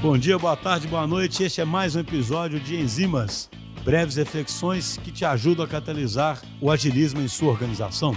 Bom dia, boa tarde, boa noite. Este é mais um episódio de Enzimas, breves reflexões que te ajudam a catalisar o agilismo em sua organização.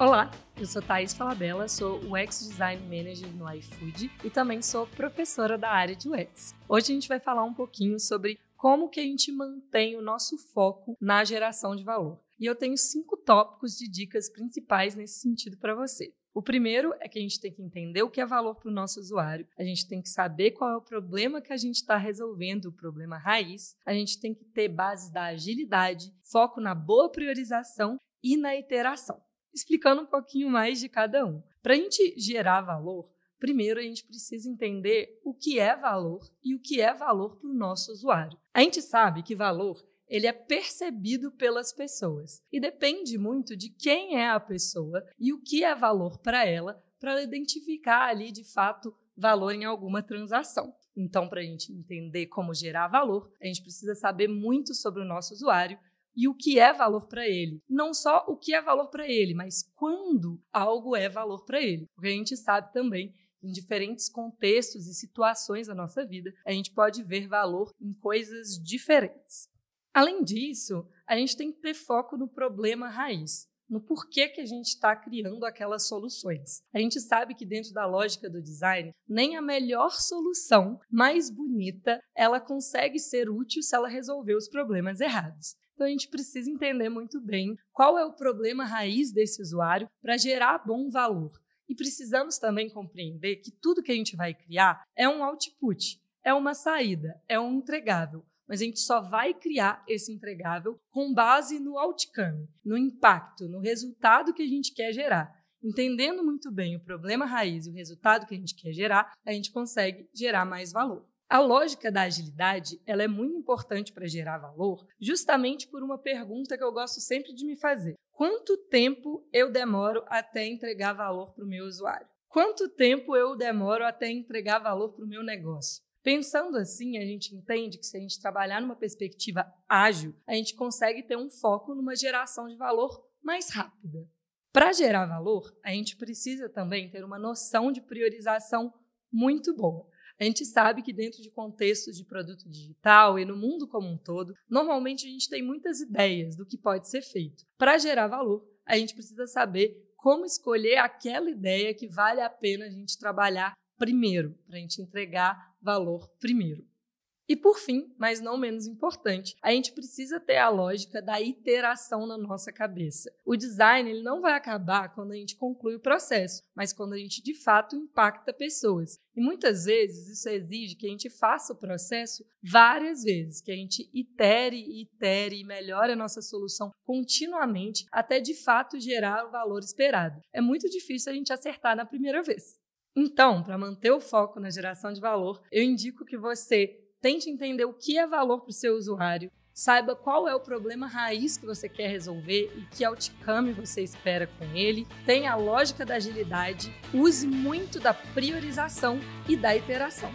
Olá, eu sou Thaís Falabella, sou UX Design Manager no iFood e também sou professora da área de UX. Hoje a gente vai falar um pouquinho sobre como que a gente mantém o nosso foco na geração de valor. E eu tenho cinco tópicos de dicas principais nesse sentido para você. O primeiro é que a gente tem que entender o que é valor para o nosso usuário, a gente tem que saber qual é o problema que a gente está resolvendo, o problema raiz, a gente tem que ter bases da agilidade, foco na boa priorização e na iteração. Explicando um pouquinho mais de cada um. Para a gente gerar valor, primeiro a gente precisa entender o que é valor e o que é valor para o nosso usuário. A gente sabe que valor ele é percebido pelas pessoas e depende muito de quem é a pessoa e o que é valor para ela, para identificar ali de fato valor em alguma transação. Então, para a gente entender como gerar valor, a gente precisa saber muito sobre o nosso usuário e o que é valor para ele. Não só o que é valor para ele, mas quando algo é valor para ele. Porque a gente sabe também em diferentes contextos e situações da nossa vida, a gente pode ver valor em coisas diferentes. Além disso, a gente tem que ter foco no problema raiz, no porquê que a gente está criando aquelas soluções. A gente sabe que dentro da lógica do design, nem a melhor solução, mais bonita, ela consegue ser útil se ela resolver os problemas errados. Então a gente precisa entender muito bem qual é o problema raiz desse usuário para gerar bom valor. E precisamos também compreender que tudo que a gente vai criar é um output, é uma saída, é um entregável mas a gente só vai criar esse entregável com base no outcome, no impacto, no resultado que a gente quer gerar. Entendendo muito bem o problema raiz e o resultado que a gente quer gerar, a gente consegue gerar mais valor. A lógica da agilidade ela é muito importante para gerar valor, justamente por uma pergunta que eu gosto sempre de me fazer: quanto tempo eu demoro até entregar valor para o meu usuário? Quanto tempo eu demoro até entregar valor para o meu negócio? Pensando assim, a gente entende que se a gente trabalhar numa perspectiva ágil, a gente consegue ter um foco numa geração de valor mais rápida. Para gerar valor, a gente precisa também ter uma noção de priorização muito boa. A gente sabe que dentro de contextos de produto digital e no mundo como um todo, normalmente a gente tem muitas ideias do que pode ser feito. Para gerar valor, a gente precisa saber como escolher aquela ideia que vale a pena a gente trabalhar primeiro, para a gente entregar valor primeiro. E por fim, mas não menos importante, a gente precisa ter a lógica da iteração na nossa cabeça. O design ele não vai acabar quando a gente conclui o processo, mas quando a gente de fato impacta pessoas. E muitas vezes isso exige que a gente faça o processo várias vezes, que a gente itere, itere e melhore a nossa solução continuamente até de fato gerar o valor esperado. É muito difícil a gente acertar na primeira vez. Então, para manter o foco na geração de valor, eu indico que você tente entender o que é valor para o seu usuário, saiba qual é o problema raiz que você quer resolver e que outcome você espera com ele, tenha a lógica da agilidade, use muito da priorização e da iteração.